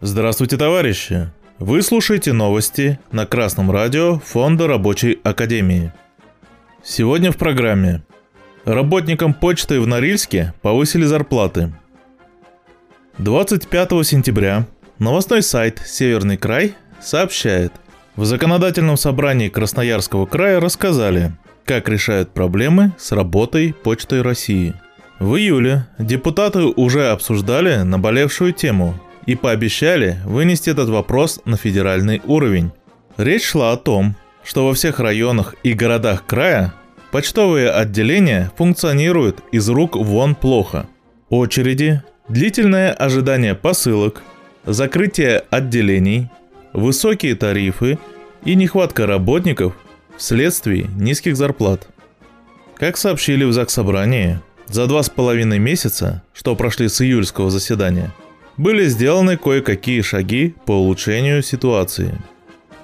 Здравствуйте, товарищи! Вы слушаете новости на Красном радио Фонда Рабочей Академии. Сегодня в программе. Работникам почты в Норильске повысили зарплаты. 25 сентября новостной сайт «Северный край» сообщает, в законодательном собрании Красноярского края рассказали, как решают проблемы с работой Почтой России. В июле депутаты уже обсуждали наболевшую тему и пообещали вынести этот вопрос на федеральный уровень. Речь шла о том, что во всех районах и городах края почтовые отделения функционируют из рук вон плохо. Очереди, длительное ожидание посылок, закрытие отделений, высокие тарифы и нехватка работников вследствие низких зарплат. Как сообщили в Заксобрании, за два с половиной месяца, что прошли с июльского заседания – были сделаны кое-какие шаги по улучшению ситуации.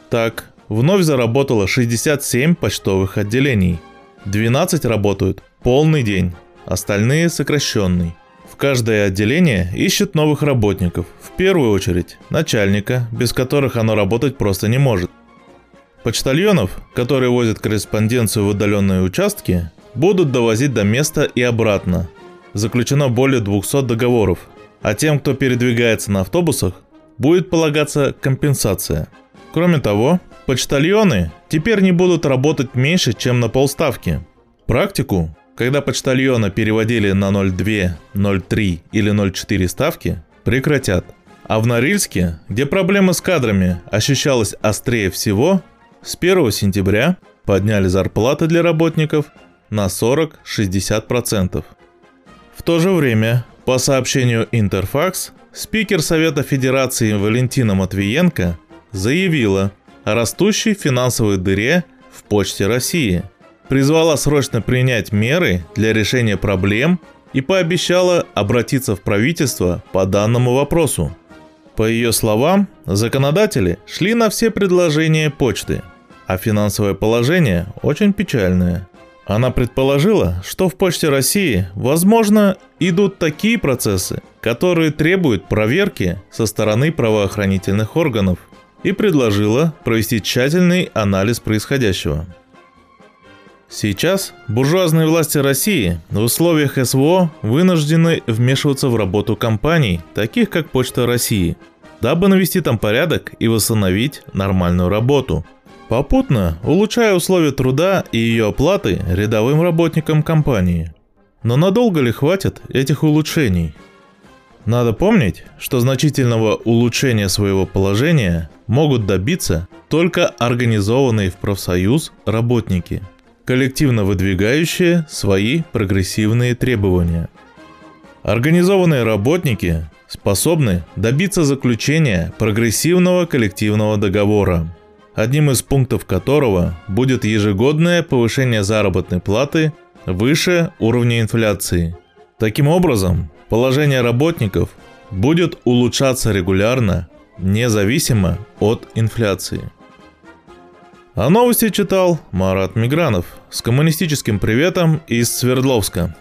Так, вновь заработало 67 почтовых отделений. 12 работают полный день, остальные сокращенный. В каждое отделение ищет новых работников, в первую очередь начальника, без которых оно работать просто не может. Почтальонов, которые возят корреспонденцию в удаленные участки, будут довозить до места и обратно. Заключено более 200 договоров – а тем, кто передвигается на автобусах, будет полагаться компенсация. Кроме того, почтальоны теперь не будут работать меньше, чем на полставки. Практику, когда почтальона переводили на 0,2, 0,3 или 0,4 ставки, прекратят. А в Норильске, где проблема с кадрами ощущалась острее всего, с 1 сентября подняли зарплаты для работников на 40-60%. В то же время по сообщению Интерфакс, спикер Совета Федерации Валентина Матвиенко заявила о растущей финансовой дыре в Почте России, призвала срочно принять меры для решения проблем и пообещала обратиться в правительство по данному вопросу. По ее словам, законодатели шли на все предложения почты, а финансовое положение очень печальное – она предположила, что в Почте России, возможно, идут такие процессы, которые требуют проверки со стороны правоохранительных органов, и предложила провести тщательный анализ происходящего. Сейчас буржуазные власти России в условиях СВО вынуждены вмешиваться в работу компаний, таких как Почта России, дабы навести там порядок и восстановить нормальную работу – попутно улучшая условия труда и ее оплаты рядовым работникам компании. Но надолго ли хватит этих улучшений? Надо помнить, что значительного улучшения своего положения могут добиться только организованные в профсоюз работники, коллективно выдвигающие свои прогрессивные требования. Организованные работники способны добиться заключения прогрессивного коллективного договора – одним из пунктов которого будет ежегодное повышение заработной платы выше уровня инфляции. Таким образом, положение работников будет улучшаться регулярно, независимо от инфляции. А новости читал Марат Мигранов с коммунистическим приветом из Свердловска.